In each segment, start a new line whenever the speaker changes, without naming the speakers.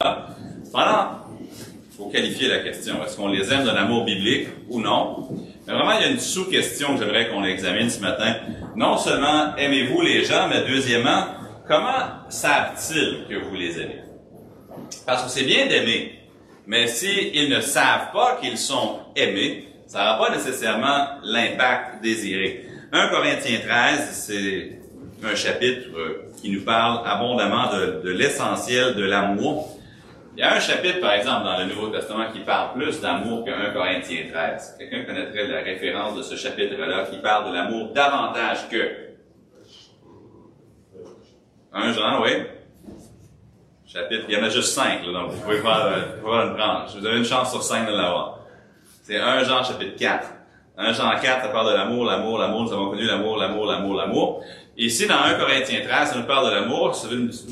Pendant, il faut qualifier la question. Est-ce qu'on les aime d'un amour biblique ou non? Mais vraiment, il y a une sous-question que j'aimerais qu'on examine ce matin. Non seulement aimez-vous les gens, mais deuxièmement, comment savent-ils que vous les aimez? Parce que c'est bien d'aimer, mais s'ils ne savent pas qu'ils sont aimés, ça n'aura pas nécessairement l'impact désiré. 1 Corinthiens 13, c'est un chapitre qui nous parle abondamment de l'essentiel de l'amour. Il y a un chapitre, par exemple, dans le Nouveau Testament qui parle plus d'amour que 1 Corinthiens 13. Quelqu'un connaîtrait la référence de ce chapitre-là qui parle de l'amour davantage que 1 Jean, oui? Chapitre, il y en a juste cinq, là, donc vous pouvez faire, euh, une branche. Vous avez une chance sur cinq de l'avoir. C'est 1 Jean chapitre 4. 1 Jean 4, ça parle de l'amour, l'amour, l'amour, nous avons connu l'amour, l'amour, l'amour, l'amour. Ici, dans 1 Corinthiens 13, ça nous parle de l'amour.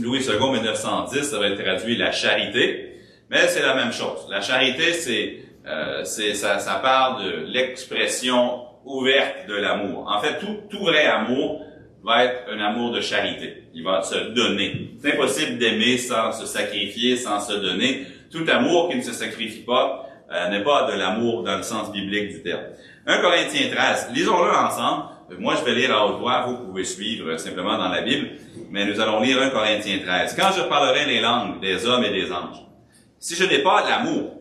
Louis II, 1910, ça va être traduit la charité. Mais c'est la même chose. La charité, c'est, euh, ça, ça parle de l'expression ouverte de l'amour. En fait, tout, tout vrai amour va être un amour de charité. Il va se donner. C'est impossible d'aimer sans se sacrifier, sans se donner. Tout amour qui ne se sacrifie pas euh, n'est pas de l'amour dans le sens biblique du terme. 1 Corinthiens 13, lisons-le ensemble. Moi, je vais lire à haute voix, vous pouvez suivre simplement dans la Bible, mais nous allons lire 1 Corinthiens 13. Quand je parlerai les langues des hommes et des anges, si je n'ai pas l'amour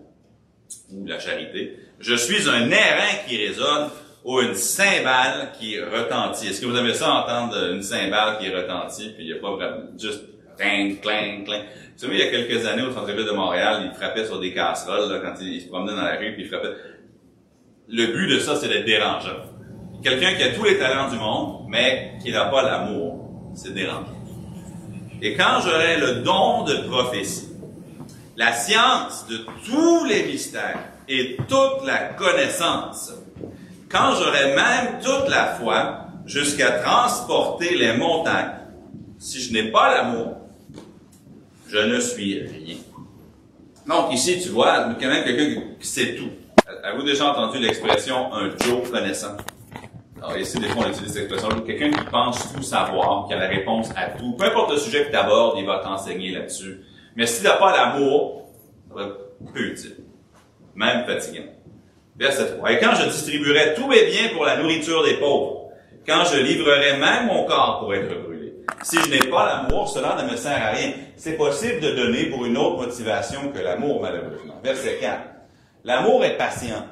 ou la charité, je suis un airain qui résonne ou une cymbale qui retentit. Est-ce que vous avez ça entendre une cymbale qui retentit, puis il n'y a pas vraiment juste clang, clang, clang. Vous savez, il y a quelques années, au centre-ville de Montréal, il frappait sur des casseroles, là, quand il, se promenait dans la rue, puis il frappait. Le but de ça, c'est d'être dérangeant. Quelqu'un qui a tous les talents du monde, mais qui n'a pas l'amour, c'est dérangeant. Et quand j'aurai le don de prophétie, la science de tous les mystères et toute la connaissance, quand j'aurai même toute la foi jusqu'à transporter les montagnes, si je n'ai pas l'amour, je ne suis rien. Donc ici, tu vois, quand même quelqu'un qui sait tout. Avez-vous déjà entendu l'expression un Joe connaissant? Alors ici, des fois, on utilise cette expression. Quelqu'un qui pense tout savoir, qui a la réponse à tout. Peu importe le sujet que tu abordes, il va t'enseigner là-dessus. Mais si tu n'as pas l'amour, ça va être peu utile. Même fatigant. Verset 3. Et quand je distribuerai tous mes biens pour la nourriture des pauvres, quand je livrerai même mon corps pour être brûlé, si je n'ai pas l'amour, cela ne me sert à rien. C'est possible de donner pour une autre motivation que l'amour, malheureusement. Verset 4. L'amour est patient.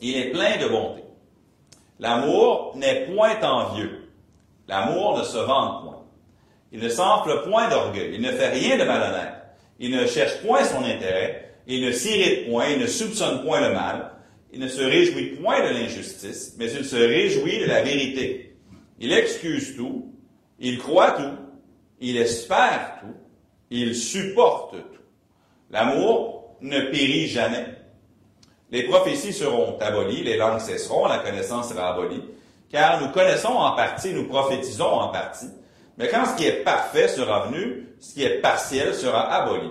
Il est plein de bonté. L'amour n'est point envieux. L'amour ne se vante point. Il ne s'enfle point d'orgueil. Il ne fait rien de malhonnête. Il ne cherche point son intérêt. Il ne s'irrite point. Il ne soupçonne point le mal. Il ne se réjouit point de l'injustice, mais il se réjouit de la vérité. Il excuse tout. Il croit tout. Il espère tout. Il supporte tout. L'amour ne périt jamais. Les prophéties seront abolies, les langues cesseront, la connaissance sera abolie, car nous connaissons en partie, nous prophétisons en partie, mais quand ce qui est parfait sera venu, ce qui est partiel sera aboli.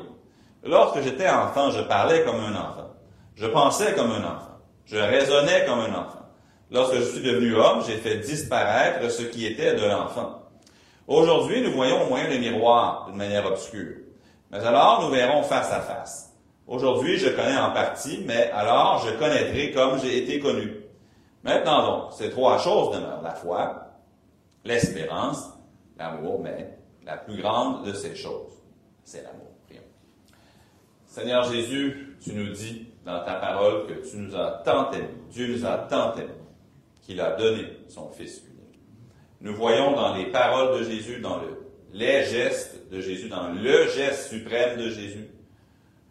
Lorsque j'étais enfant, je parlais comme un enfant. Je pensais comme un enfant. Je raisonnais comme un enfant. Lorsque je suis devenu homme, j'ai fait disparaître ce qui était de l'enfant. Aujourd'hui, nous voyons au moyen des miroirs d'une manière obscure. Mais alors, nous verrons face à face. Aujourd'hui, je connais en partie, mais alors je connaîtrai comme j'ai été connu. Maintenant donc, ces trois choses demeurent. La foi, l'espérance, l'amour, mais la plus grande de ces choses, c'est l'amour. Prions. Seigneur Jésus, tu nous dis dans ta parole que tu nous as tant aimés, Dieu nous a tant aimés, qu'il a donné son Fils unique. Nous voyons dans les paroles de Jésus, dans le, les gestes de Jésus, dans le geste suprême de Jésus,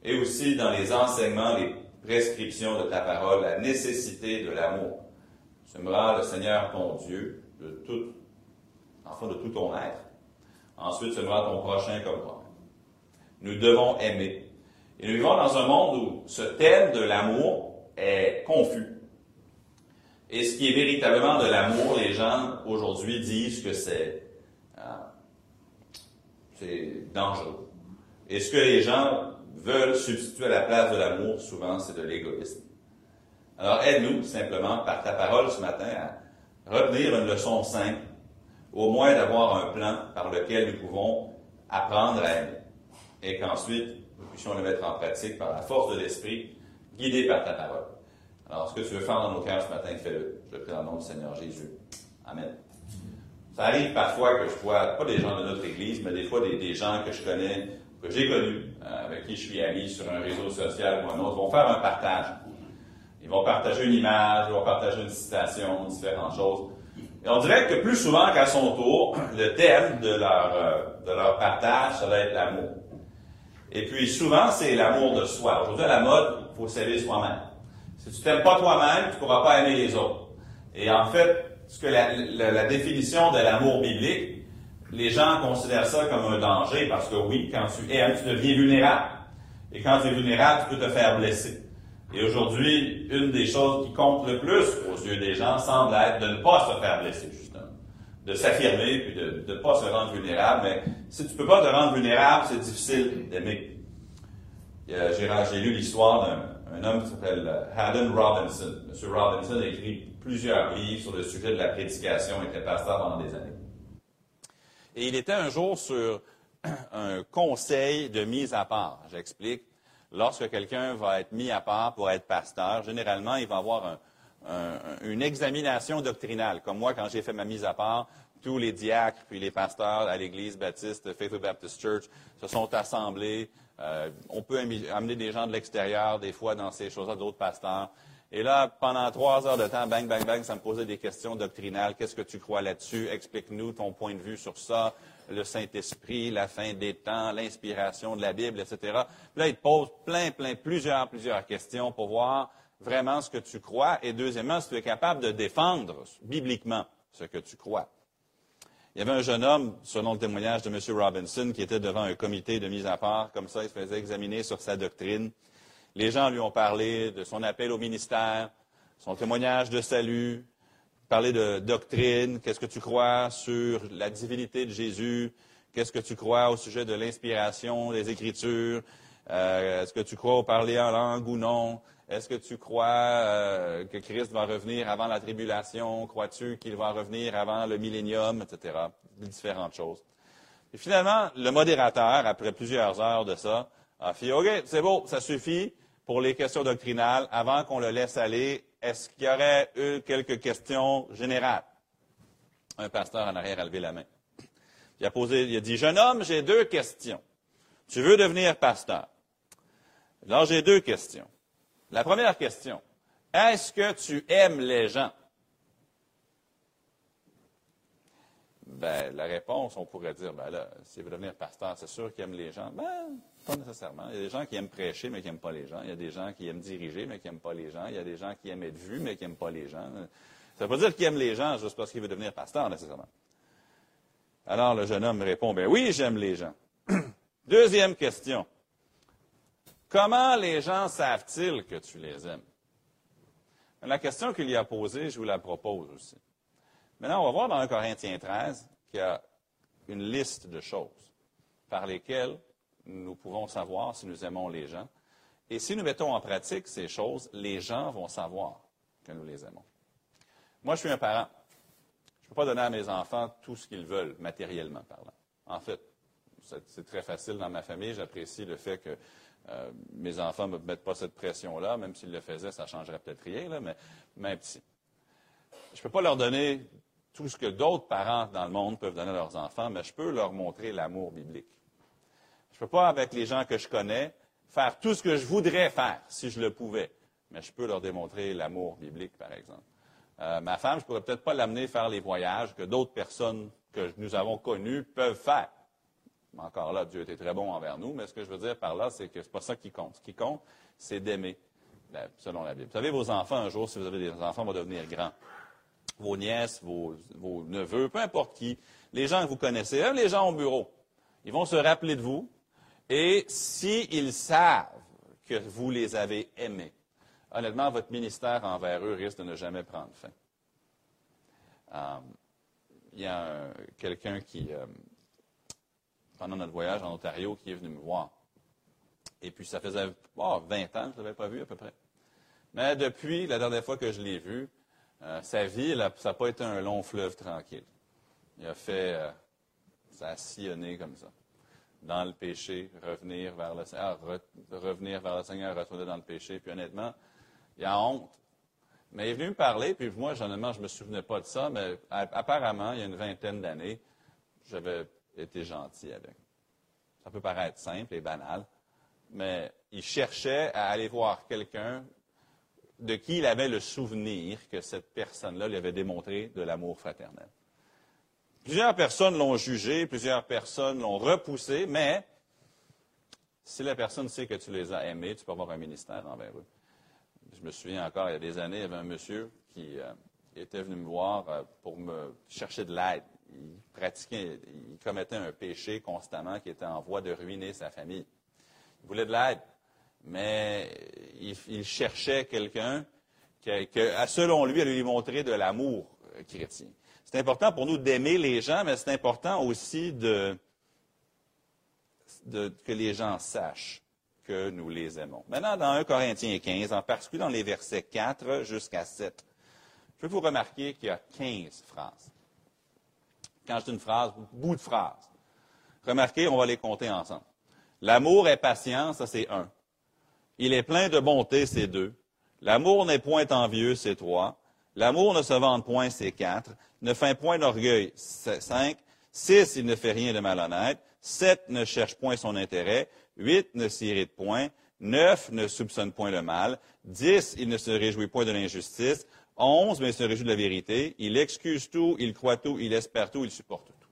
et aussi dans les enseignements, les prescriptions de ta parole, la nécessité de l'amour. Tu aimeras le Seigneur ton Dieu de tout, enfin de tout ton être. Ensuite, tu aimeras ton prochain comme toi. Nous devons aimer. Et nous vivons dans un monde où ce thème de l'amour est confus. Et ce qui est véritablement de l'amour, les gens aujourd'hui disent que c'est euh, c'est dangereux. Et ce que les gens veulent substituer à la place de l'amour, souvent, c'est de l'égoïsme. Alors, aide-nous simplement, par ta parole ce matin, à retenir une leçon simple, au moins d'avoir un plan par lequel nous pouvons apprendre à aimer. Et qu'ensuite, puissions le mettre en pratique par la force de l'Esprit, guidés par ta parole. Alors, ce que tu veux faire dans nos cœurs ce matin, fais-le. Je prie dans le nom du Seigneur Jésus. Amen. Ça arrive parfois que je vois, pas des gens de notre Église, mais des fois des, gens que je connais, que j'ai connus, euh, avec qui je suis ami sur un réseau social ou un autre, vont faire un partage. Ils vont partager une image, ils vont partager une citation, différentes choses. Et on dirait que plus souvent qu'à son tour, le thème de leur, euh, de leur partage, ça va être l'amour. Et puis souvent, c'est l'amour de soi. Aujourd'hui, à la mode, il faut s'aimer soi-même. Si tu t'aimes pas toi-même, tu ne pourras pas aimer les autres. Et en fait, ce que la, la, définition de l'amour biblique, les gens considèrent ça comme un danger parce que oui, quand tu aimes, tu deviens vulnérable. Et quand tu es vulnérable, tu peux te faire blesser. Et aujourd'hui, une des choses qui compte le plus aux yeux des gens semble être de ne pas se faire blesser, justement. De s'affirmer, puis de ne pas se rendre vulnérable. Mais si tu ne peux pas te rendre vulnérable, c'est difficile d'aimer. J'ai lu l'histoire d'un homme qui s'appelle euh, Haddon Robinson. M. Robinson a écrit plusieurs livres sur le sujet de la prédication et était pasteur pendant des années. Et il était un jour sur un conseil de mise à part. J'explique lorsque quelqu'un va être mis à part pour être pasteur, généralement, il va avoir une examination doctrinale. Comme moi, quand j'ai fait ma mise à part, tous les diacres puis les pasteurs à l'Église baptiste, Faithful Baptist Church, se sont assemblés. Euh, on peut amener des gens de l'extérieur, des fois, dans ces choses-là, d'autres pasteurs. Et là, pendant trois heures de temps, bang, bang, bang, ça me posait des questions doctrinales. Qu'est-ce que tu crois là-dessus? Explique-nous ton point de vue sur ça le Saint-Esprit, la fin des temps, l'inspiration de la Bible, etc. Puis là, il te pose plein, plein, plusieurs, plusieurs questions pour voir vraiment ce que tu crois. Et deuxièmement, si tu es capable de défendre bibliquement ce que tu crois. Il y avait un jeune homme, selon le témoignage de M. Robinson, qui était devant un comité de mise à part, comme ça, il se faisait examiner sur sa doctrine. Les gens lui ont parlé de son appel au ministère, son témoignage de salut, parler de doctrine, qu'est-ce que tu crois sur la divinité de Jésus, qu'est-ce que tu crois au sujet de l'inspiration des Écritures, euh, est-ce que tu crois au parler en langue ou non, est-ce que tu crois euh, que Christ va revenir avant la tribulation, crois-tu qu'il va revenir avant le millénium, etc., différentes choses. Et finalement, le modérateur, après plusieurs heures de ça, a fait, OK, c'est beau, ça suffit pour les questions doctrinales, avant qu'on le laisse aller est-ce qu'il y aurait eu quelques questions générales? Un pasteur en arrière a levé la main. Il a posé, il a dit, jeune homme, j'ai deux questions. Tu veux devenir pasteur? Alors, j'ai deux questions. La première question, est-ce que tu aimes les gens? Ben, la réponse, on pourrait dire, ben là, s'il veut devenir pasteur, c'est sûr qu'il aime les gens. Ben, pas nécessairement. Il y a des gens qui aiment prêcher, mais qui n'aiment pas les gens. Il y a des gens qui aiment diriger, mais qui n'aiment pas les gens. Il y a des gens qui aiment être vus, mais qui n'aiment pas les gens. Ça ne veut pas dire qu'il aime les gens juste parce qu'il veut devenir pasteur, nécessairement. Alors, le jeune homme me répond, ben oui, j'aime les gens. Deuxième question. Comment les gens savent-ils que tu les aimes? La question qu'il y a posée, je vous la propose aussi. Maintenant, on va voir dans 1 Corinthiens 13 qu'il y a une liste de choses par lesquelles nous pouvons savoir si nous aimons les gens. Et si nous mettons en pratique ces choses, les gens vont savoir que nous les aimons. Moi, je suis un parent. Je ne peux pas donner à mes enfants tout ce qu'ils veulent, matériellement parlant. En fait, c'est très facile dans ma famille. J'apprécie le fait que euh, mes enfants ne me mettent pas cette pression-là. Même s'ils le faisaient, ça ne changerait peut-être rien, mais même si. Je ne peux pas leur donner tout ce que d'autres parents dans le monde peuvent donner à leurs enfants, mais je peux leur montrer l'amour biblique. Je ne peux pas, avec les gens que je connais, faire tout ce que je voudrais faire si je le pouvais, mais je peux leur démontrer l'amour biblique, par exemple. Euh, ma femme, je ne pourrais peut-être pas l'amener faire les voyages que d'autres personnes que nous avons connues peuvent faire. Encore là, Dieu était très bon envers nous, mais ce que je veux dire par là, c'est que ce n'est pas ça qui compte. Ce qui compte, c'est d'aimer, selon la Bible. Vous savez, vos enfants, un jour, si vous avez des enfants, vont devenir grands vos nièces, vos, neveux, peu importe qui, les gens que vous connaissez, même les gens au bureau, ils vont se rappeler de vous. Et s'ils savent que vous les avez aimés, honnêtement, votre ministère envers eux risque de ne jamais prendre fin. Euh, il y a quelqu'un qui, euh, pendant notre voyage en Ontario, qui est venu me voir. Et puis, ça faisait 20 ans que je ne l'avais pas vu à peu près. Mais depuis la dernière fois que je l'ai vu, euh, sa vie, ça n'a pas été un long fleuve tranquille. Il a fait, euh, ça a sillonné comme ça.
dans le péché, revenir vers le Seigneur, revenir vers le Seigneur, retourner dans le péché. Puis honnêtement, il a honte. Mais il est venu me parler, puis moi, honnêtement, je ne me souvenais pas de ça, mais apparemment, il y a une vingtaine d'années, j'avais été gentil avec. Ça peut paraître simple et banal, mais il cherchait à aller voir quelqu'un de qui il avait le souvenir que cette personne-là lui avait démontré de l'amour fraternel. Plusieurs personnes l'ont jugé, plusieurs personnes l'ont repoussé, mais si la personne sait que tu les as aimés, tu peux avoir un ministère envers eux. Je me souviens encore, il y a des années, il y avait un monsieur qui euh, était venu me voir euh, pour me chercher de l'aide. Il pratiquait, il commettait un péché constamment qui était en voie de ruiner sa famille. Il voulait de l'aide, mais il, cherchait quelqu'un qui, selon lui, allait lui montrer de l'amour euh, chrétien. C'est important pour nous d'aimer les gens, mais c'est important aussi de, que les gens sachent que nous les aimons. Maintenant, dans 1 Corinthiens 15, en particulier dans les versets 4 jusqu'à 7, je veux vous remarquer qu'il y a 15 phrases. Quand je dis une phrase, bout de phrase. Remarquez, on va les compter ensemble. L'amour est patient, ça c'est un. Il est plein de bonté, c'est deux. L'amour n'est point envieux, c'est trois. L'amour ne se vante point, c'est quatre. Ne fait point d'orgueil, c'est cinq. Six, il ne fait rien de malhonnête. Sept, ne cherche point son intérêt. Huit, ne s'irrite point. Neuf, ne soupçonne point le mal. Dix, il ne se réjouit point de l'injustice. Onze, mais il se réjouit de la vérité. Il excuse tout, il croit tout, il espère tout, il supporte tout.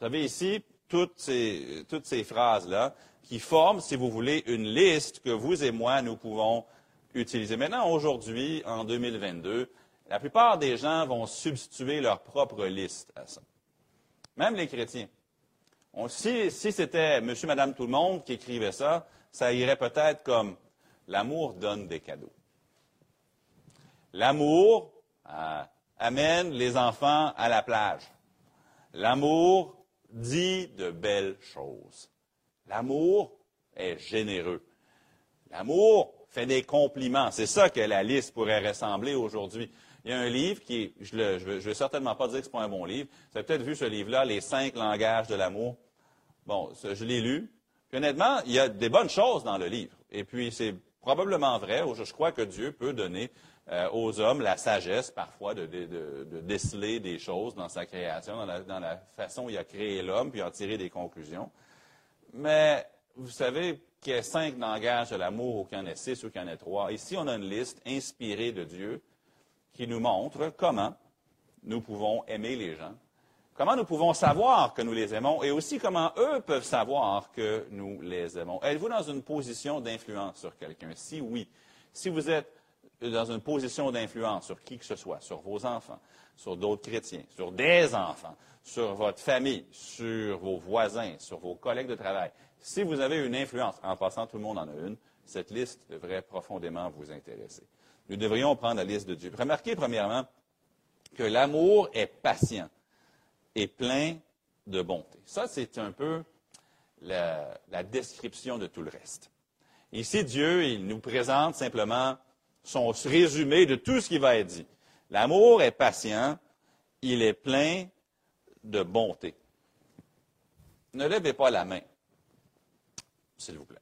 Vous savez ici, toutes ces, toutes ces phrases-là qui forment, si vous voulez, une liste que vous et moi, nous pouvons utiliser. Maintenant, aujourd'hui, en 2022, la plupart des gens vont substituer leur propre liste à ça. Même les chrétiens. si, c'était monsieur, madame, tout le monde qui écrivait ça, ça irait peut-être comme l'amour donne des cadeaux. L'amour euh, amène les enfants à la plage. L'amour dit de belles choses. L'amour est généreux. L'amour fait des compliments. C'est ça que la liste pourrait ressembler aujourd'hui. Il y a un livre qui je ne vais, certainement pas dire que ce n'est pas un bon livre. Vous avez peut-être vu ce livre-là, Les cinq langages de l'amour. Bon, je l'ai lu. Puis honnêtement, il y a des bonnes choses dans le livre. Et puis, c'est probablement vrai. Je crois que Dieu peut donner euh, aux hommes la sagesse parfois de, déceler des choses dans sa création, dans la, façon dont il a créé l'homme, puis en tirer des conclusions. Mais vous savez qu'il y a cinq langages de l'amour, ou qu'il y en ait six, ou qu'il y en ait trois. Ici, on a une liste inspirée de Dieu qui nous montre comment nous pouvons aimer les gens, comment nous pouvons savoir que nous les aimons et aussi comment eux peuvent savoir que nous les aimons. Êtes-vous dans une position d'influence sur quelqu'un? Si oui, si vous êtes dans une position d'influence sur qui que ce soit, sur vos enfants, sur d'autres chrétiens, sur des enfants, sur votre famille, sur vos voisins, sur vos collègues de travail, si vous avez une influence, en passant tout le monde en a une, cette liste devrait profondément vous intéresser nous devrions prendre la liste de Dieu. Remarquez premièrement que l'amour est patient et plein de bonté. Ça, c'est un peu la, description de tout le reste. Ici, Dieu, il nous présente simplement son résumé de tout ce qui va être dit. L'amour est patient, il est plein de bonté. Ne levez pas la main, s'il vous plaît.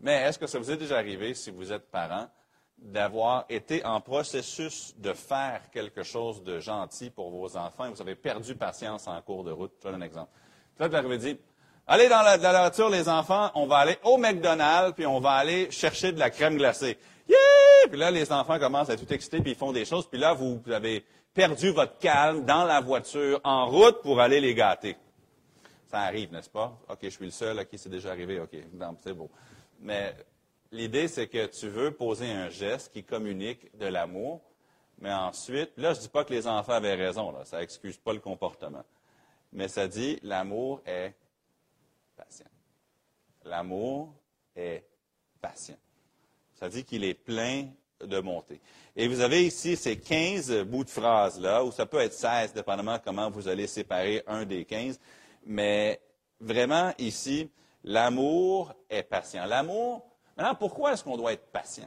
Mais est-ce que ça vous est déjà arrivé, si vous êtes parent, d'avoir été en processus de faire quelque chose de gentil pour vos enfants et vous avez perdu patience en cours de route? Je donne un exemple. Là, vous avez dit, allez dans la, dans la, voiture, les enfants, on va aller au McDonald's, puis on va aller chercher de la crème glacée. Yeah! Puis là, les enfants commencent à tout excités, puis ils font des choses, puis là, vous, avez perdu votre calme dans la voiture, en route pour aller les gâter. Ça arrive, n'est-ce pas? OK, je suis le seul à qui c'est déjà arrivé. OK, c'est beau. Mais L'idée, c'est que tu veux poser un geste qui communique de l'amour, mais ensuite, là, je ne dis pas que les enfants avaient raison, ça n'excuse pas le comportement. Mais ça dit, l'amour est patient. L'amour est patient. Ça dit qu'il est plein de bonté. Et vous avez ici ces 15 bouts de phrases-là, ou ça peut être 16, dépendamment comment vous allez séparer un des 15. Mais vraiment, ici, l'amour est patient. L'amour, Maintenant, pourquoi est-ce qu'on doit être patient?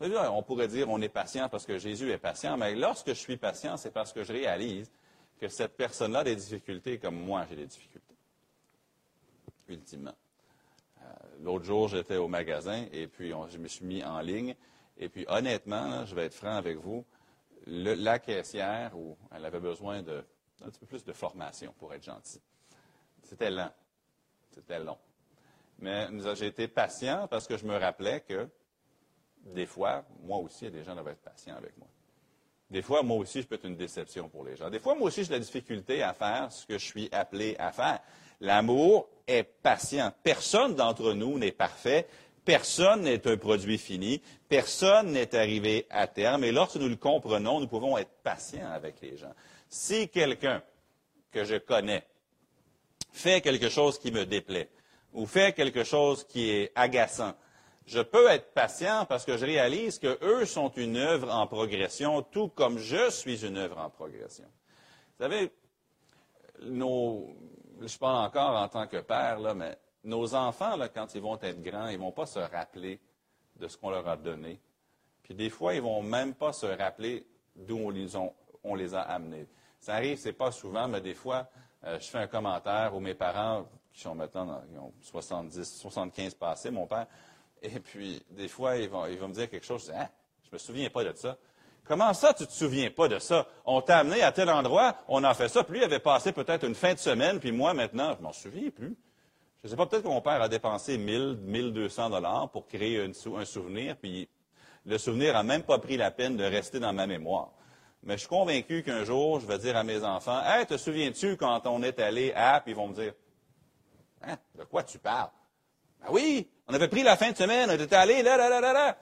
On pourrait dire on est patient parce que Jésus est patient, mais lorsque je suis patient, c'est parce que je réalise que cette personne-là a des difficultés comme moi j'ai des difficultés. Ultimement. L'autre jour, j'étais au magasin et puis je me suis mis en ligne. Et puis, honnêtement, je vais être franc avec vous, la caissière, elle avait besoin de un petit peu plus de formation, pour être gentil. C'était lent. C'était long. Mais j'ai été patient parce que je me rappelais que des fois, moi aussi, des gens doivent être patients avec moi. Des fois, moi aussi, je peux être une déception pour les gens. Des fois, moi aussi, j'ai la difficulté à faire ce que je suis appelé à faire. L'amour est patient. Personne d'entre nous n'est parfait. Personne n'est un produit fini. Personne n'est arrivé à terme. Et lorsque nous le comprenons, nous pouvons être patients avec les gens. Si quelqu'un que je connais fait quelque chose qui me déplaît ou fait quelque chose qui est agaçant, je peux être patient parce que je réalise qu'eux sont une œuvre en progression, tout comme je suis une œuvre en progression. Vous savez, je parle encore en tant que père, là, mais nos enfants, là, quand ils vont être grands, ils ne vont pas se rappeler de ce qu'on leur a donné. Puis des fois, ils ne vont même pas se rappeler d'où on les, a amenés. Ça arrive, ce n'est pas souvent, mais des fois, euh, je fais un commentaire où mes parents, qui sont maintenant dans, ils ont 70, 75 passés, mon père, et puis, des fois, ils vont, me dire quelque chose. Je dis, hein, je me souviens pas de ça. Comment ça, tu te souviens pas de ça? On t'a amené à tel endroit, on a fait ça, puis lui avait passé peut-être une fin de semaine, puis moi, maintenant, je m'en souviens plus. Je ne sais pas, peut-être que mon père a dépensé 1000, 1200 dollars pour créer un souvenir, puis le souvenir n'a même pas pris la peine de rester dans ma mémoire. Mais je suis convaincu qu'un jour, je vais dire à mes enfants, Hey, te souviens-tu quand on est allé à, puis ils vont me dire, hein, de quoi tu parles? Ben oui, on avait pris la fin de semaine, on était allé là, là, là, là, là.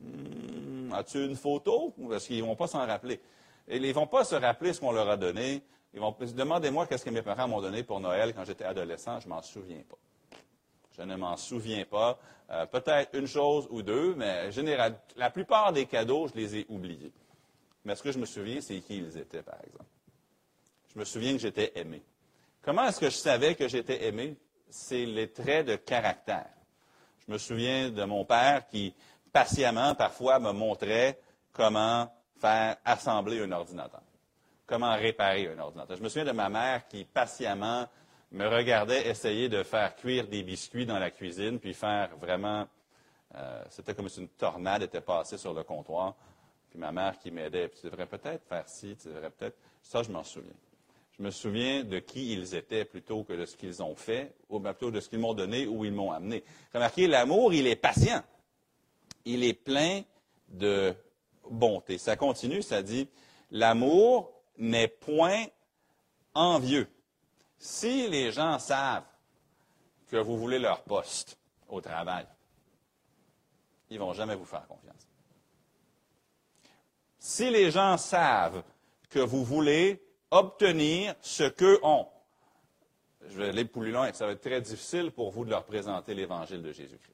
Hmm, as-tu une photo? Parce qu'ils ne vont pas s'en rappeler? ils ne vont pas se rappeler ce qu'on leur a donné. Ils vont demandez-moi qu'est-ce que mes parents m'ont donné pour Noël quand j'étais adolescent, je m'en souviens pas. Je ne m'en souviens pas. Euh, peut-être une chose ou deux, mais général, la plupart des cadeaux, je les ai oubliés. Mais ce que je me souviens, c'est qui ils étaient, par exemple. Je me souviens que j'étais aimé. Comment est-ce que je savais que j'étais aimé? C'est les traits de caractère. Je me souviens de mon père qui, patiemment, parfois, me montrait comment faire assembler un ordinateur, comment réparer un ordinateur. Je me souviens de ma mère qui, patiemment, me regardait essayer de faire cuire des biscuits dans la cuisine, puis faire vraiment... Euh, c'était comme si une tornade était passée sur le comptoir. Puis ma mère qui m'aidait. Tu devrais peut-être faire ci, tu devrais peut-être... Ça, je m'en souviens. Je me souviens de qui ils étaient plutôt que de ce qu'ils ont fait, ou plutôt de ce qu'ils m'ont donné ou ils m'ont amené. Remarquez, l'amour, il est patient. Il est plein de bonté. Ça continue, ça dit, l'amour n'est point envieux. Si les gens savent que vous voulez leur poste au travail, ils ne vont jamais vous faire confiance. Si les gens savent que vous voulez obtenir ce qu'eux ont. Je vais aller plus loin, ça va être très difficile pour vous de leur présenter l'évangile de Jésus-Christ.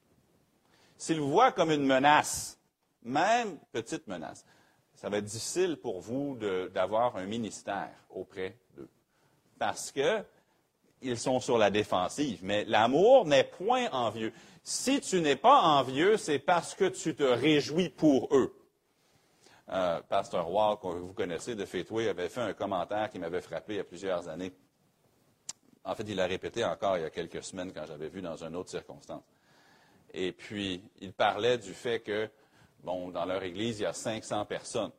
S'ils vous voient comme une menace, même petite menace, ça va être difficile pour vous d'avoir un ministère auprès d'eux. Parce qu'ils sont sur la défensive. Mais l'amour n'est point envieux. Si tu n'es pas envieux, c'est parce que tu te réjouis pour eux. Euh, Pasteur Roy, que vous connaissez de Faithway, avait fait un commentaire qui m'avait frappé il y a plusieurs années. En fait, il l'a répété encore il y a quelques semaines quand j'avais vu dans une autre circonstance. Et puis, il parlait du fait que, bon, dans leur église, il y a 500 personnes.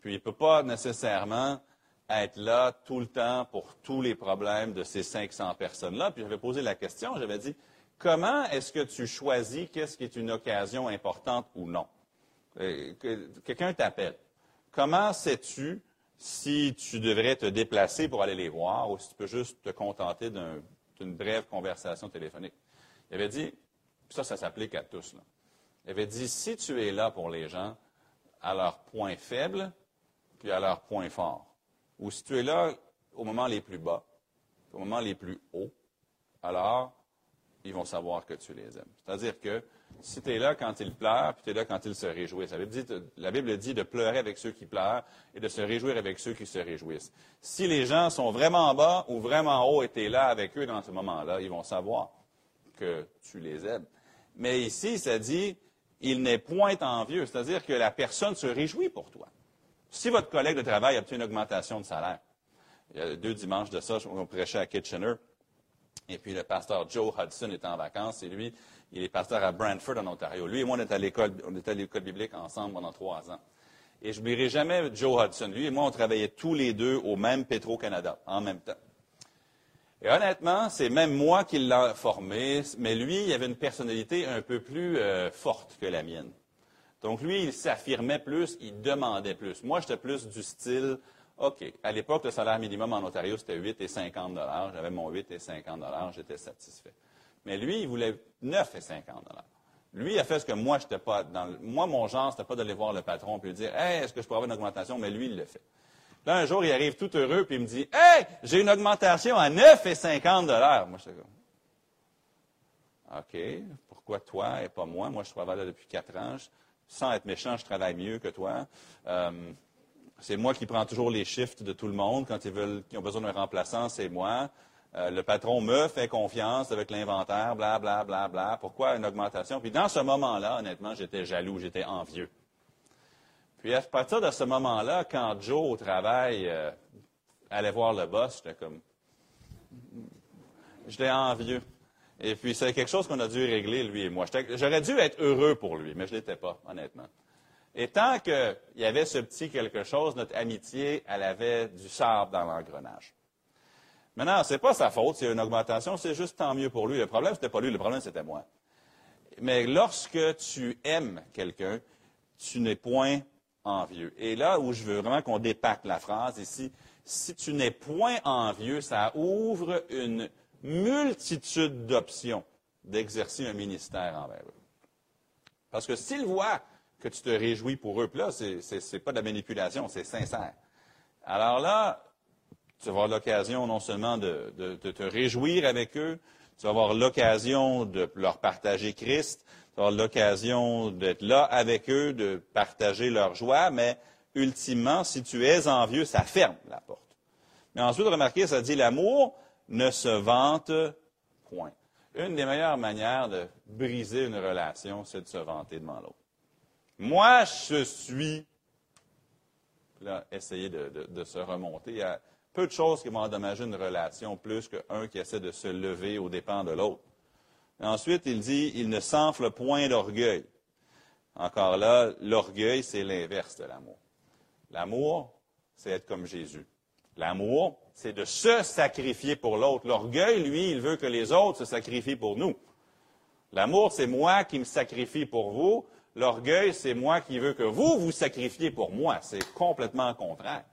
Puis, il ne peut pas nécessairement être là tout le temps pour tous les problèmes de ces 500 personnes-là. Puis, j'avais posé la question, j'avais dit, comment est-ce que tu choisis qu'est-ce qui est une occasion importante ou non? Euh, quelqu'un t'appelle. Comment sais-tu si tu devrais te déplacer pour aller les voir ou si tu peux juste te contenter d'une brève conversation téléphonique? Il avait dit, ça, ça s'applique à tous. Il avait dit, si tu es là pour les gens à leur point faible, puis à leur point fort, ou si tu es là au moment les plus bas, au moment les plus hauts, alors ils vont savoir que tu les aimes. C'est-à-dire que si tu es là quand ils pleurent, puis tu es là quand ils se réjouissent. La Bible, dit, de pleurer avec ceux qui pleurent et de se réjouir avec ceux qui se réjouissent. Si les gens sont vraiment bas ou vraiment haut et tu es là avec eux dans ce moment-là, ils vont savoir que tu les aimes. Mais ici, ça dit, il n'est point envieux, c'est-à-dire que la personne se réjouit pour toi. Si votre collègue de travail a obtenu une augmentation de salaire, il y a deux dimanches de ça, on prêchait à Kitchener, Et puis le pasteur Joe Hudson est en vacances et lui, il est pasteur à Brantford, en Ontario. Lui et moi, on était à l'école, on était à l'école biblique ensemble pendant trois ans. Et je n'oublierai jamais Joe Hudson. Lui et moi, on travaillait tous les deux au même Petro-Canada, en même temps. Et honnêtement, c'est même moi qui l'ai formé, mais lui, il avait une personnalité un peu plus euh, forte que la mienne. Donc lui, il s'affirmait plus, il demandait plus. Moi, j'étais plus du style, OK, à l'époque, le salaire minimum en Ontario, c'était 8 et 50 J'avais mon 8 et 50 j'étais satisfait. Mais lui, il voulait 9 et 50 Lui, il a fait ce que moi, je pas dans Moi, mon genre, c'était pas d'aller voir le patron et lui dire, Hey, est-ce que je pourrais avoir une augmentation? Mais lui, il le fait. Là, un jour, il arrive tout heureux, puis il me dit, Hey, j'ai une augmentation à 9 et 50 Moi, je comme, OK, pourquoi toi et pas moi? Moi, je travaille là depuis quatre ans. sans être méchant, je travaille mieux que toi. Euh, c'est moi qui prends toujours les shifts de tout le monde. Quand ils veulent, qu'ils ont besoin d'un remplaçant, c'est moi. Euh, le patron me fait confiance avec l'inventaire, bla, bla, bla, bla. Pourquoi une augmentation? Puis dans ce moment-là, honnêtement, j'étais jaloux, j'étais envieux. Puis à partir de ce moment-là, quand Joe au travail euh, allait voir le boss, j'étais comme, j'étais envieux. Et puis c'est quelque chose qu'on a dû régler, lui et moi. J'aurais dû être heureux pour lui, mais je ne l'étais pas, honnêtement. Et tant qu'il y avait ce petit quelque chose, notre amitié, elle avait du sable dans l'engrenage. Maintenant, ce n'est pas sa faute a une augmentation, c'est juste tant mieux pour lui. Le problème, ce n'était pas lui, le problème, c'était moi. Mais lorsque tu aimes quelqu'un, tu n'es point envieux. Et là où je veux vraiment qu'on dépaque la phrase ici, si tu n'es point envieux, ça ouvre une multitude d'options d'exercer un ministère envers eux. Parce que s'ils voient que tu te réjouis pour eux, puis là, ce n'est pas de la manipulation, c'est sincère. Alors là, tu vas avoir l'occasion non seulement de, te réjouir avec eux, tu vas avoir l'occasion de leur partager Christ, tu l'occasion d'être là avec eux, de partager leur joie, mais ultimement, si tu es envieux, ça ferme la porte. Mais ensuite, remarquez, ça dit l'amour ne se vante point. Une des meilleures manières de briser une relation, c'est de se vanter devant l'autre. Moi, je suis. Là, essayer de, se remonter. Il y a peu de choses qui vont endommager une relation plus qu'un qui essaie de se lever aux dépens de l'autre. Ensuite, il dit il ne s'enfle point d'orgueil. Encore là, l'orgueil, c'est l'inverse de l'amour. L'amour, c'est être comme Jésus. L'amour, c'est de se sacrifier pour l'autre. L'orgueil, lui, il veut que les autres se sacrifient pour nous. L'amour, c'est moi qui me sacrifie pour vous. L'orgueil, c'est moi qui veux que vous vous sacrifiez pour moi. C'est complètement contraire.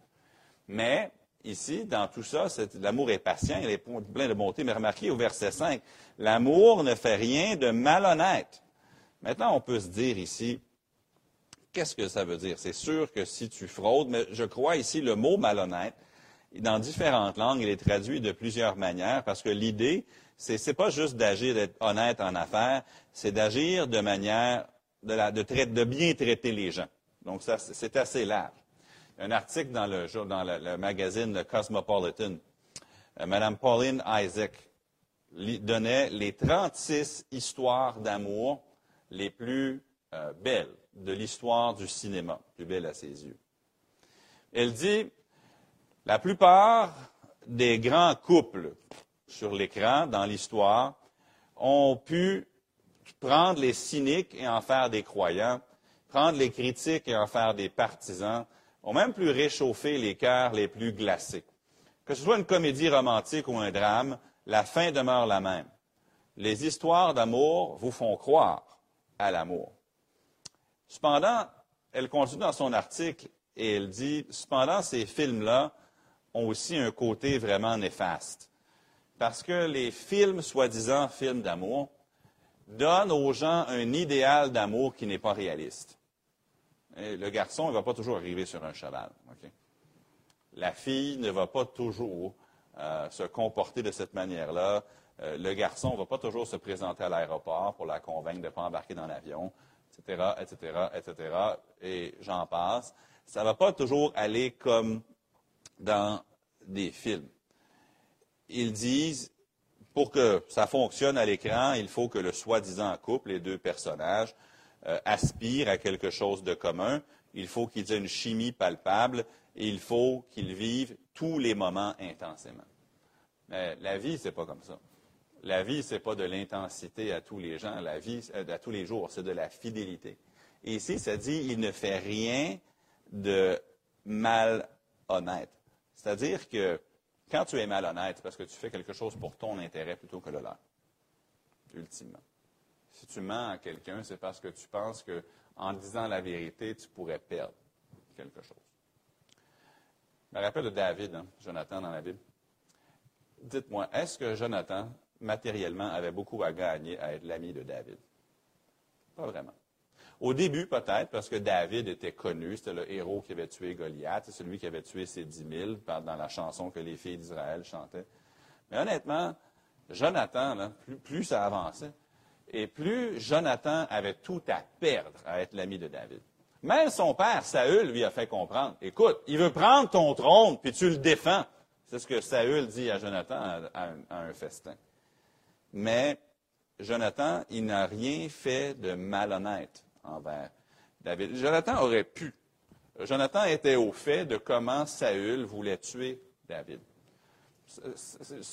Mais ici, dans tout ça, l'amour est patient, il est plein de bonté. Mais remarquez au verset 5, l'amour ne fait rien de malhonnête. Maintenant, on peut se dire ici, qu'est-ce que ça veut dire? C'est sûr que si tu fraudes, mais je crois ici le mot malhonnête, dans différentes langues, il est traduit de plusieurs manières parce que l'idée, c'est, n'est pas juste d'agir, d'être honnête en affaires, c'est d'agir de manière de, bien traiter les gens. Donc, c'est assez large. Un article dans le, magazine Le Cosmopolitan, euh, Mme Pauline Isaac donnait les 36 histoires d'amour les plus euh, belles de l'histoire du cinéma, plus belles à ses yeux. Elle dit, la plupart des grands couples sur l'écran dans l'histoire ont pu prendre les cyniques et en faire des croyants, prendre les critiques et en faire des partisans, ont même plus réchauffé les cœurs les plus glacés. Que ce soit une comédie romantique ou un drame, la fin demeure la même. Les histoires d'amour vous font croire à l'amour. Cependant, elle continue dans son article et elle dit, cependant, ces films-là ont aussi un côté vraiment néfaste. Parce que les films, soi-disant films d'amour, donne aux gens un idéal d'amour qui n'est pas réaliste. Le garçon ne va pas toujours arriver sur un cheval. La fille ne va pas toujours euh, se comporter de cette manière-là. Euh, le garçon ne va pas toujours se présenter à l'aéroport pour la convaincre de ne pas embarquer dans l'avion, etc., etc., etc., et j'en passe. Ça ne va pas toujours aller comme dans des films. Ils disent, pour que ça fonctionne à l'écran, il faut que le soi-disant couple, les deux personnages, aspirent à quelque chose de commun. Il faut qu'ils aient une chimie palpable et il faut qu'ils vivent tous les moments intensément. La vie, c'est pas comme ça. La vie, c'est pas de l'intensité à tous les gens, la vie, euh, à tous les jours, c'est de la fidélité. Et ici, ça dit, il ne fait rien de malhonnête. C'est-à-dire que quand tu es malhonnête, c'est parce que tu fais quelque chose pour ton intérêt plutôt que le leur, ultimement. Si tu mens à quelqu'un, c'est parce que tu penses que en disant la vérité, tu pourrais perdre quelque chose. Je me rappelle de David, hein, Jonathan dans la Bible. Dites-moi, est-ce que Jonathan, matériellement, avait beaucoup à gagner à être l'ami de David? Pas vraiment. Au début, peut-être, parce que David était connu, c'était le héros qui avait tué Goliath, c'est celui qui avait tué ses dix mille dans la chanson que les filles d'Israël chantaient. Mais honnêtement, Jonathan, plus, plus ça avançait, et plus Jonathan avait tout à perdre à être l'ami de David. Même son père, Saül, lui a fait comprendre, écoute, il veut prendre ton trône, puis tu le défends. C'est ce que Saül dit à Jonathan à, un festin. Mais Jonathan, il n'a rien fait de malhonnête envers David. Jonathan aurait pu. Jonathan était au fait de comment Saül voulait tuer David.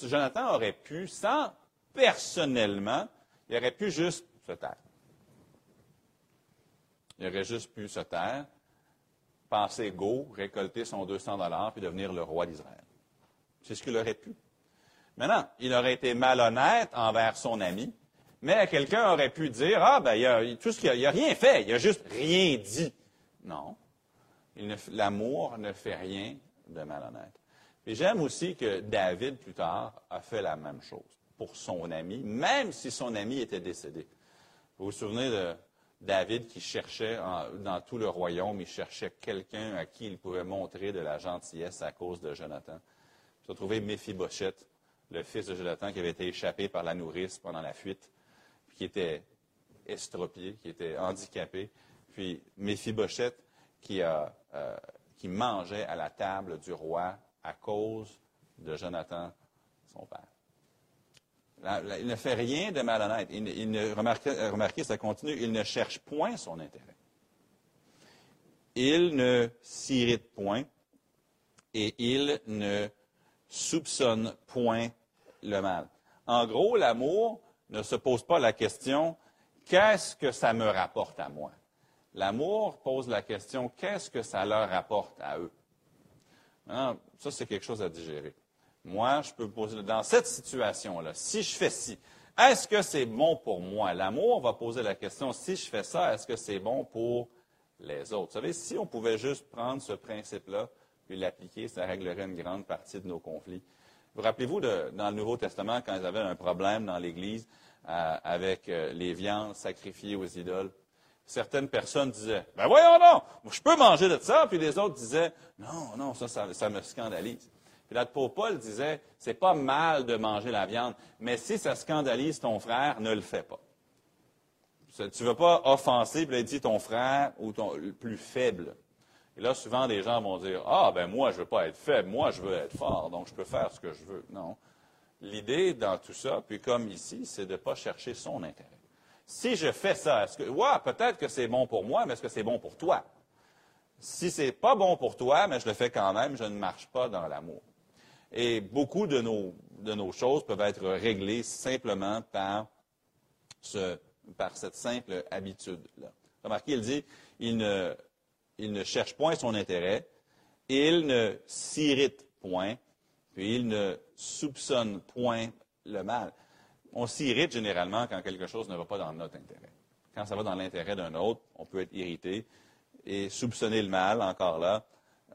Jonathan aurait pu, sans personnellement, il aurait pu juste se taire. Il aurait juste pu se taire, passer go, récolter son 200 dollars, puis devenir le roi d'Israël. C'est ce qu'il aurait pu. Maintenant, il aurait été malhonnête envers son ami, mais quelqu'un aurait pu dire, ah, ben, il a, tout ce qu'il a, rien fait, il a juste rien dit. Non. L'amour ne fait rien de malhonnête. Et j'aime aussi que David, plus tard, a fait la même chose pour son ami, même si son ami était décédé. Vous vous souvenez de David qui cherchait dans tout le royaume, il cherchait quelqu'un à qui il pouvait montrer de la gentillesse à cause de Jonathan. Il a trouvé Méphibosheth, le fils de Jonathan qui avait été échappé par la nourrice pendant la fuite qui était estropié, qui était handicapé. Puis Méphibosheth qui, euh, qui mangeait à la table du roi à cause de Jonathan, son père. Il ne fait rien de malhonnête. Il, il ne, remarquez, remarquez, ça continue, il ne cherche point son intérêt. Il ne s'irrite point et il ne soupçonne point le mal. En gros, l'amour, ne se pose pas la question qu'est-ce que ça me rapporte à moi? L'amour pose la question qu'est-ce que ça leur rapporte à eux? ça, c'est quelque chose à digérer. Moi, je peux poser dans cette situation-là, si je fais ci, est-ce que c'est bon pour moi? L'amour va poser la question si je fais ça, est-ce que c'est bon pour les autres? Vous savez, si on pouvait juste prendre ce principe-là puis l'appliquer, ça réglerait une grande partie de nos conflits. Vous rappelez-vous dans le Nouveau Testament, quand ils avaient un problème dans l'Église euh, avec euh, les viandes sacrifiées aux idoles? Certaines personnes disaient, ben voyons non, je peux manger de ça, puis les autres disaient, non, non, ça, ça, me scandalise. Puis là, Paul disait, c'est pas mal de manger la viande, mais si ça scandalise ton frère, ne le fais pas. Tu ne veux pas offenser, puis là, dit ton frère ou ton le plus faible. Et là, souvent, des gens vont dire Ah, ben moi, je ne veux pas être faible, moi, je veux être fort, donc je peux faire ce que je veux. Non. L'idée dans tout ça, puis comme ici, c'est de ne pas chercher son intérêt. Si je fais ça, est-ce que, ouais, peut-être que c'est bon pour moi, mais est-ce que c'est bon pour toi? Si c'est pas bon pour toi, mais je le fais quand même, je ne marche pas dans l'amour. Et beaucoup de nos, choses peuvent être réglées simplement par, ce, par cette simple habitude-là. Remarquez, il dit, il ne, il ne cherche point son intérêt, il ne s'irrite point, puis il ne soupçonne point le mal. On s'irrite généralement quand quelque chose ne va pas dans notre intérêt. Quand ça va dans l'intérêt d'un autre, on peut être irrité et soupçonner le mal, encore là,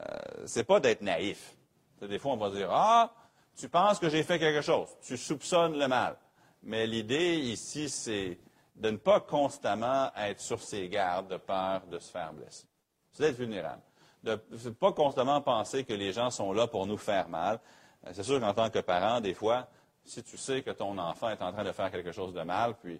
euh, c'est pas d'être naïf. Des fois, on va dire, ah, tu penses que j'ai fait quelque chose, tu soupçonnes le mal. Mais l'idée ici, c'est de ne pas constamment être sur ses gardes de peur de se faire blesser c'est d'être vulnérable. De ne pas constamment penser que les gens sont là pour nous faire mal. Euh, c'est sûr qu'en tant que parent, des fois, si tu sais que ton enfant est en train de faire quelque chose de mal, puis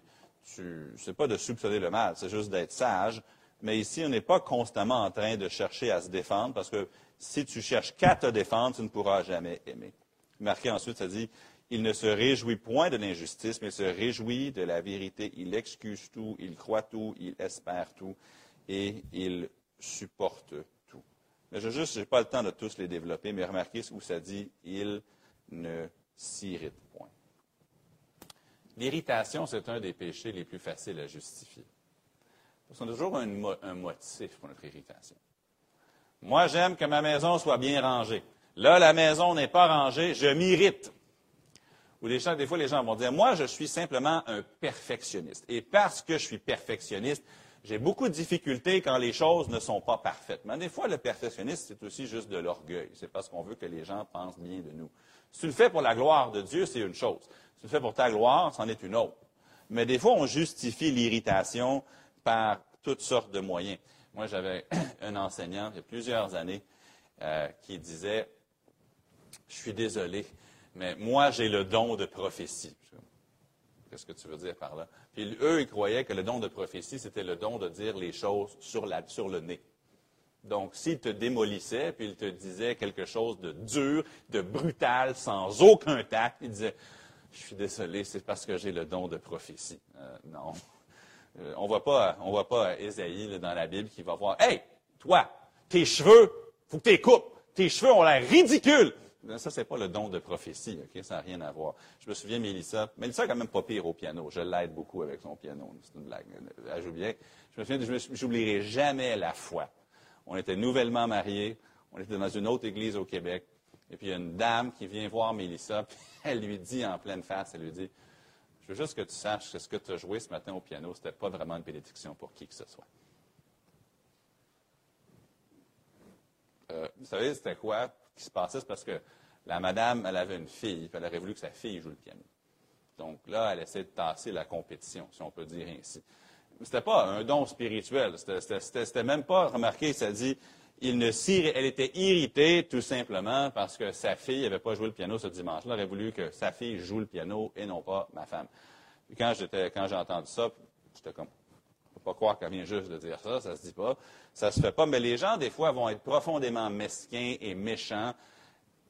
tu, c'est pas de soupçonner le mal, c'est juste d'être sage. Mais ici, on n'est pas constamment en train de chercher à se défendre, parce que si tu cherches qu'à te défendre, tu ne pourras jamais aimer. Marqué ensuite, ça dit, il ne se réjouit point de l'injustice, mais il se réjouit de la vérité. Il excuse tout, il croit tout, il espère tout, et il supporte tout. Mais je n'ai pas le temps de tous les développer, mais remarquez où ça dit il ne s'irrite point. L'irritation, c'est un des péchés les plus faciles à justifier. Parce qu'on a toujours un motif pour notre irritation. Moi, j'aime que ma maison soit bien rangée. Là, la maison n'est pas rangée, je m'irrite. Ou des, des fois, les gens vont dire, moi, je suis simplement un perfectionniste. Et parce que je suis perfectionniste, j'ai beaucoup de difficultés quand les choses ne sont pas parfaites. Mais des fois, le perfectionniste, c'est aussi juste de l'orgueil. C'est parce qu'on veut que les gens pensent bien de nous. Si tu le fais pour la gloire de Dieu, c'est une chose. Si tu le fais pour ta gloire, c'en est une autre. Mais des fois, on justifie l'irritation par toutes sortes de moyens. Moi, j'avais un enseignant, il y a plusieurs années, euh, qui disait, je suis désolé, mais moi, j'ai le don de prophétie. Qu'est-ce que tu veux dire par là? Puis eux, ils croyaient que le don de prophétie, c'était le don de dire les choses sur, le nez. Donc, s'ils te démolissaient, puis ils te disaient quelque chose de dur, de brutal, sans aucun tact, ils disaient, je suis désolé, c'est parce que j'ai le don de prophétie. Euh, non. Euh, on voit pas, on voit pas Ésaïe dans la Bible qui va voir, hey, toi, tes cheveux, faut que tu les coupes. Tes cheveux ont l'air ridicules. Ça, c'est pas le don de prophétie, OK? Ça n'a rien à voir. Je me souviens, Mélissa, Mélissa est quand même pas pire au piano. Je l'aide beaucoup avec son piano. C'est une blague. Elle joue bien. Je me souviens, je n'oublierai jamais la foi. On était nouvellement mariés. On était dans une autre église au Québec. Et puis, il y a une dame qui vient voir Mélissa, elle lui dit en pleine face, elle lui dit, je veux juste que tu saches que ce que tu as joué ce matin au piano, ce n'était pas vraiment une bénédiction pour qui que ce soit. Euh, vous savez, c'était quoi qui se passait? C'est parce que la madame, elle avait une fille, puis elle aurait voulu que sa fille joue le piano. Donc là, elle essaie de tasser la compétition, si on peut dire ainsi. Ce n'était pas un don spirituel. C'était même pas, remarquez, ça dit, elle était irritée tout simplement parce que sa fille n'avait pas joué le piano ce dimanche-là. Elle aurait voulu que sa fille joue le piano et non pas ma femme. Quand quand j'ai entendu ça, j'étais comme, ne pas croire qu'elle vient juste de dire ça, ça se dit pas. Ça se fait pas. Mais les gens, des fois, vont être profondément mesquins et méchants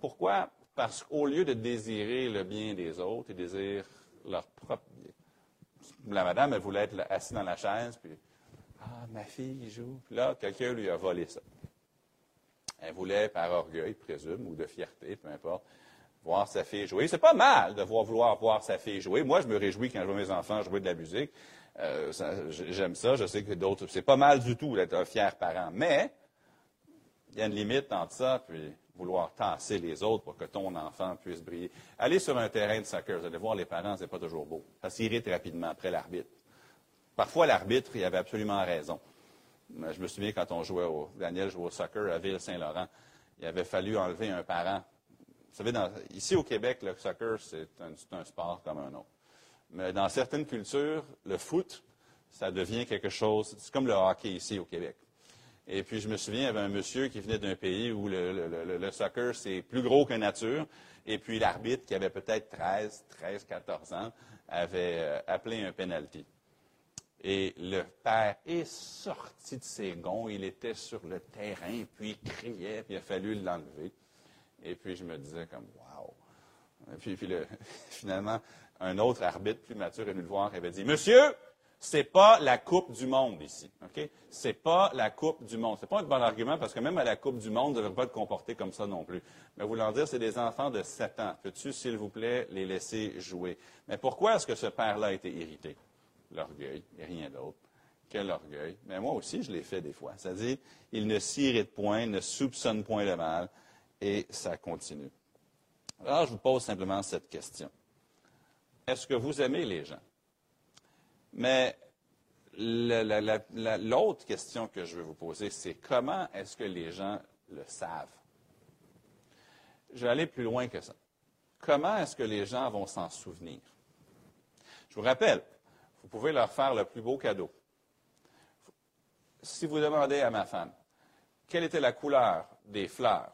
pourquoi? Parce qu'au lieu de désirer le bien des autres, ils désirent leur propre bien. La madame, elle voulait être assise dans la chaise, puis Ah, ma fille joue. Puis là, quelqu'un lui a volé ça. Elle voulait, par orgueil, présume, ou de fierté, peu importe, voir sa fille jouer. C'est pas mal de vouloir voir sa fille jouer. Moi, je me réjouis quand je vois mes enfants jouer de la musique. Euh, j'aime ça. Je sais que d'autres. C'est pas mal du tout d'être un fier parent. Mais, il y a une limite entre ça, puis vouloir tasser les autres pour que ton enfant puisse briller. Allez sur un terrain de soccer, vous allez voir, les parents, c'est pas toujours beau. Ça s'irrite rapidement après l'arbitre. Parfois, l'arbitre, il avait absolument raison. Je me souviens quand on jouait au, Daniel jouait au soccer à Ville-Saint-Laurent, il avait fallu enlever un parent. Vous savez, ici au Québec, le soccer, c'est un, un sport comme un autre. Mais dans certaines cultures, le foot, ça devient quelque chose, c'est comme le hockey ici au Québec. Et puis, je me souviens, il y avait un monsieur qui venait d'un pays où le, soccer, c'est plus gros que nature. Et puis, l'arbitre, qui avait peut-être 13, 13, 14 ans, avait euh, appelé un penalty. Et le père est sorti de ses gonds. Il était sur le terrain, puis il criait, puis il a fallu l'enlever. Et puis, je me disais comme, wow. Et puis, finalement, un autre arbitre plus mature est venu le voir et avait dit, Monsieur, c'est pas la Coupe du Monde ici. OK? C'est pas la Coupe du Monde. C'est pas un bon argument parce que même à la Coupe du Monde, vous ne devez pas te comporter comme ça non plus. Mais voulant dire, c'est des enfants de 7 ans. Peux-tu, s'il vous plaît, les laisser jouer? Mais pourquoi est-ce que ce père-là a été irrité? L'orgueil, et rien d'autre. Quel orgueil. Mais moi aussi, je l'ai fait des fois. C'est-à-dire, il ne s'irrite point, ne soupçonne point le mal, et ça continue. Alors, je vous pose simplement cette question. Est-ce que vous aimez les gens? Mais l'autre question que je veux vous poser, c'est comment est-ce que les gens le savent? Je vais aller plus loin que ça. Comment est-ce que les gens vont s'en souvenir? Je vous rappelle, vous pouvez leur faire le plus beau cadeau. Si vous demandez à ma femme, quelle était la couleur des fleurs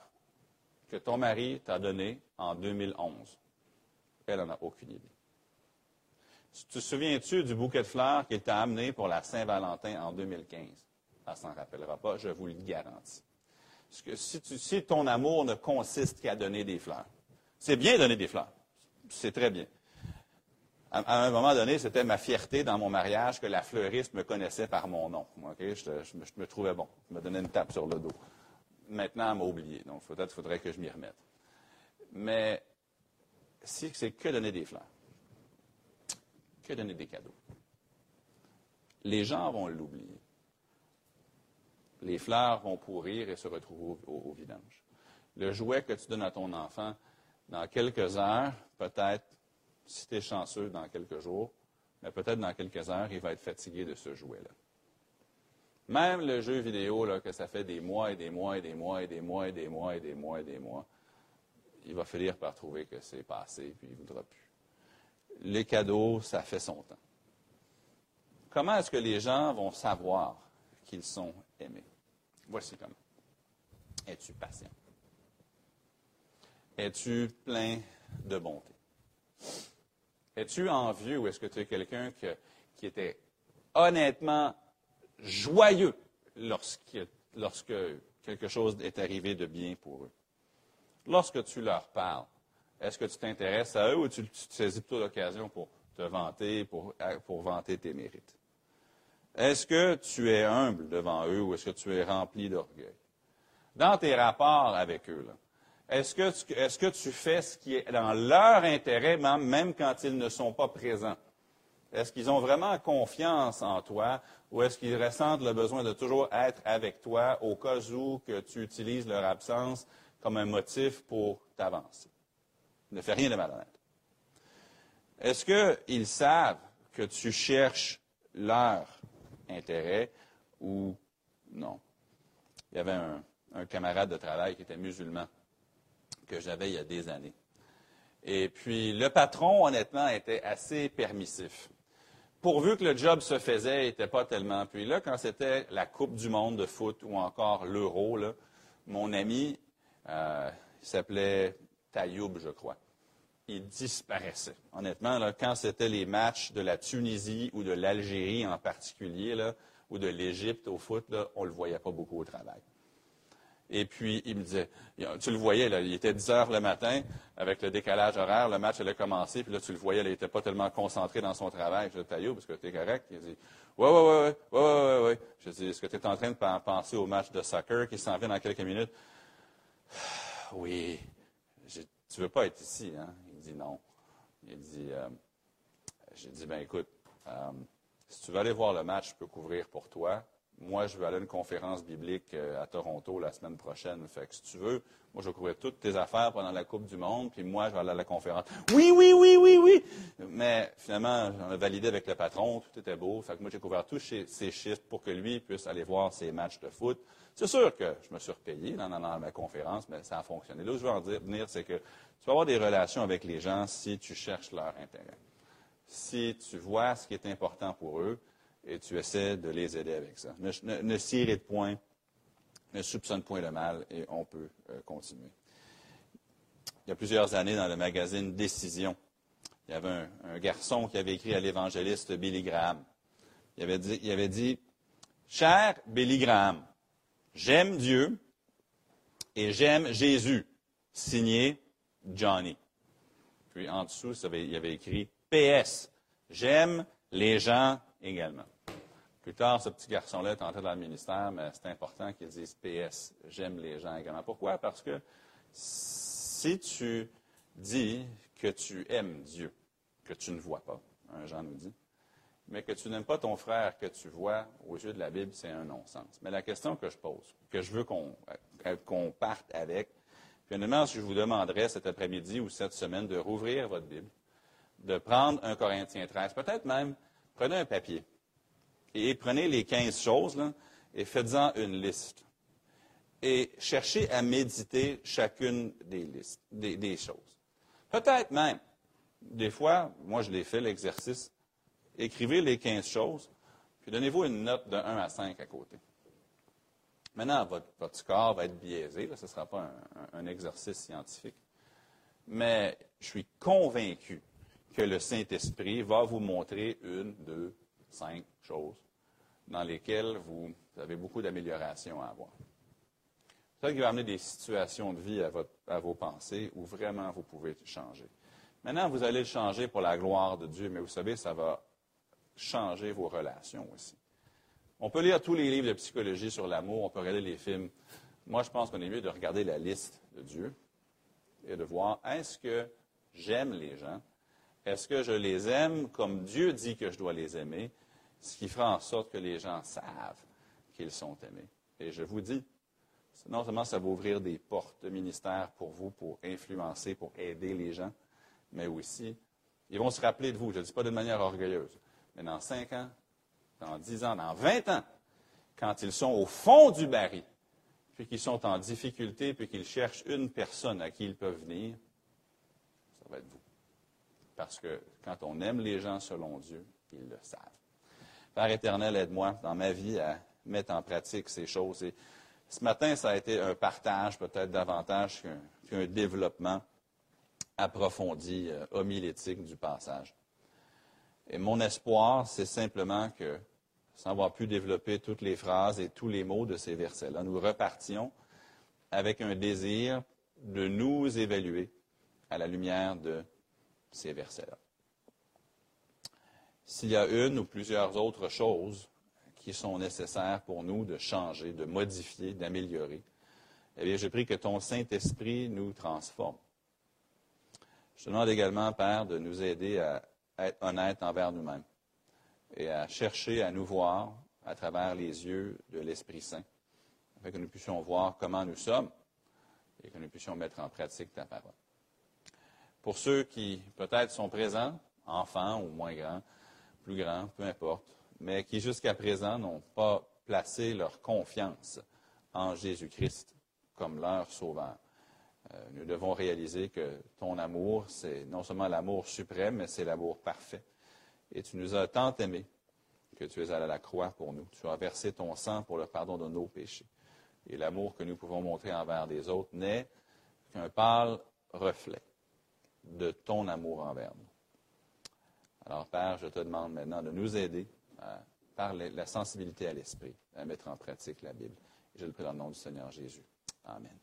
que ton mari t'a données en 2011, elle n'en a aucune idée. Tu te souviens-tu du bouquet de fleurs qu'il t'a amené pour la Saint-Valentin en 2015? Elle s'en rappellera pas, je vous le garantis. Parce que si, ton amour ne consiste qu'à donner des fleurs, c'est bien donner des fleurs. C'est très bien. À, un moment donné, c'était ma fierté dans mon mariage que la fleuriste me connaissait par mon nom. Je, me, trouvais bon. Je me donnait une tape sur le dos. Maintenant, elle m'a oublié. Donc, peut-être faudrait que je m'y remette. Mais si c'est que donner des fleurs, que donner des cadeaux. Les gens vont l'oublier. Les fleurs vont pourrir et se retrouver au, au vidange. Le jouet que tu donnes à ton enfant, dans quelques heures, peut-être, si tu es chanceux, dans quelques jours, mais peut-être dans quelques heures, il va être fatigué de ce jouet-là. Même le jeu vidéo, là, que ça fait des mois et des mois et des mois et des mois et des mois et des mois et des mois, il va finir par trouver que c'est passé, puis il ne voudra plus. Les cadeaux, ça fait son temps. Comment est-ce que les gens vont savoir qu'ils sont aimés? Voici comment. Es-tu patient? Es-tu plein de bonté? Es-tu envieux ou est-ce que tu es quelqu'un qui était honnêtement joyeux lorsque, quelque chose est arrivé de bien pour eux? Lorsque tu leur parles, est-ce que tu t'intéresses à eux ou tu, tu saisis plutôt l'occasion pour te vanter, pour, pour vanter tes mérites? Est-ce que tu es humble devant eux ou est-ce que tu es rempli d'orgueil? Dans tes rapports avec eux, est-ce que, tu, fais ce qui est dans leur intérêt, même quand ils ne sont pas présents? Est-ce qu'ils ont vraiment confiance en toi ou est-ce qu'ils ressentent le besoin de toujours être avec toi au cas où que tu utilises leur absence comme un motif pour t'avancer? Ne fais rien de malhonnête. Est-ce qu'ils savent que tu cherches leur intérêt ou non? Il y avait un camarade de travail qui était musulman que j'avais il y a des années. Et puis, le patron, honnêtement, était assez permissif. Pourvu que le job se faisait, il n'était pas tellement. Puis là, quand c'était la Coupe du monde de foot ou encore l'Euro, mon ami, euh, il s'appelait Tayoub, je crois. Il disparaissait. Honnêtement, là, quand c'était les matchs de la Tunisie ou de l'Algérie en particulier, ou de l'Égypte au foot, on ne le voyait pas beaucoup au travail. Et puis, il me disait, tu le voyais, là, il était 10 heures le matin, avec le décalage horaire, le match allait commencer, puis là, tu le voyais, il n'était pas tellement concentré dans son travail. Je dis, Taillot, parce que tu es correct? Il dit, oui, oui, oui, oui, oui, oui, oui. Je dis, est-ce que tu es en train de penser au match de soccer qui s'en vient dans quelques minutes? Oui. Je, tu veux pas être ici, hein? Il dit non. Il dit, euh, j'ai dit, ben écoute, euh, si tu veux aller voir le match, je peux couvrir pour toi moi, je vais aller à une conférence biblique euh, à Toronto la semaine prochaine. Fait que si tu veux, moi, je vais couvrir toutes tes affaires pendant la Coupe du Monde, puis moi, je vais aller à la conférence. Oui, oui, oui, oui, oui. Mais finalement, j'en ai validé avec le patron, tout était beau. Fait que moi, j'ai couvert tous ces chiffres pour que lui puisse aller voir ses matchs de foot. C'est sûr que je me suis repayé dans, ma conférence, mais ça a fonctionné. Là où je veux en venir, c'est que tu vas avoir des relations avec les gens si tu cherches leur intérêt. Si tu vois ce qui est important pour eux, et tu essaies de les aider avec ça. Ne, ne, point, ne soupçonne point le mal et on peut euh, continuer. Il y a plusieurs années, dans le magazine Décision, il y avait un, garçon qui avait écrit à l'évangéliste Billy Graham. Il avait dit, il avait dit Cher Billy Graham, j'aime Dieu et j'aime Jésus, signé Johnny. Puis en dessous, il avait écrit PS, j'aime les gens également. Plus tard, ce petit garçon-là est entré dans le ministère, mais c'est important qu'il dise PS, j'aime les gens également. Pourquoi? Parce que si tu dis que tu aimes Dieu, que tu ne vois pas, un Jean nous dit, mais que tu n'aimes pas ton frère que tu vois aux yeux de la Bible, c'est un non-sens. Mais la question que je pose, que je veux qu'on euh, parte avec, finalement, si je vous demanderais cet après-midi ou cette semaine de rouvrir votre Bible, de prendre un Corinthien 13, peut-être même, prenez un papier, et prenez les 15 choses et faites-en une liste. Et cherchez à méditer chacune des listes, des, choses. Peut-être même, des fois, moi je l'ai fait l'exercice, écrivez les 15 choses, puis donnez-vous une note de 1 à 5 à côté. Maintenant, votre, votre score va être biaisé, ce ne sera pas un exercice scientifique. Mais je suis convaincu que le Saint-Esprit va vous montrer une, deux, cinq choses dans lesquelles vous avez beaucoup d'améliorations à avoir. Ça qui va amener des situations de vie à, vos pensées où vraiment vous pouvez changer. Maintenant, vous allez le changer pour la gloire de Dieu, mais vous savez, ça va changer vos relations aussi. On peut lire tous les livres de psychologie sur l'amour, on peut regarder les films. Moi, je pense qu'on est mieux de regarder la liste de Dieu et de voir est-ce que j'aime les gens Est-ce que je les aime comme Dieu dit que je dois les aimer, ce qui fera en sorte que les gens savent qu'ils sont aimés? Et je vous dis, non seulement ça va ouvrir des portes de ministère pour vous, pour influencer, pour aider les gens, mais aussi, ils vont se rappeler de vous. Je ne dis pas de manière orgueilleuse, mais dans cinq ans, dans dix ans, dans vingt ans, quand ils sont au fond du baril, puis qu'ils sont en difficulté, puis qu'ils cherchent une personne à qui ils peuvent venir, ça va être vous. Parce que quand on aime les gens selon Dieu, ils le savent. Père éternel, aide-moi dans ma vie à mettre en pratique ces choses. Et ce matin, ça a été un partage peut-être davantage qu'un développement approfondi, euh, homilétique du passage. Et mon espoir, c'est simplement que, sans avoir pu développer toutes les phrases et tous les mots de ces versets-là, nous repartions avec un désir de nous évaluer à la lumière de ces versets-là. S'il y a une ou plusieurs autres choses qui sont nécessaires pour nous de changer, de modifier, d'améliorer, eh bien, je prie que ton Saint-Esprit nous transforme. Je te demande également, Père, de nous aider à être honnêtes envers nous-mêmes et à chercher à nous voir à travers les yeux de l'Esprit Saint, afin que nous puissions voir comment nous sommes et que nous puissions mettre en pratique ta parole. Pour ceux qui peut-être sont présents, enfants ou moins grands, plus grands, peu importe, mais qui jusqu'à présent n'ont pas placé leur confiance en Jésus-Christ comme leur sauveur. Euh, nous devons réaliser que ton amour, c'est non seulement l'amour suprême, mais c'est l'amour parfait. Et tu nous as tant aimés que tu es allé à la croix pour nous. Tu as versé ton sang pour le pardon de nos péchés. Et l'amour que nous pouvons montrer envers les autres n'est qu'un pâle reflet de ton amour envers nous. Alors, Père, je te demande maintenant de nous aider par la sensibilité à l'esprit à mettre en pratique la Bible. je le prie dans le nom du Seigneur Jésus. Amen.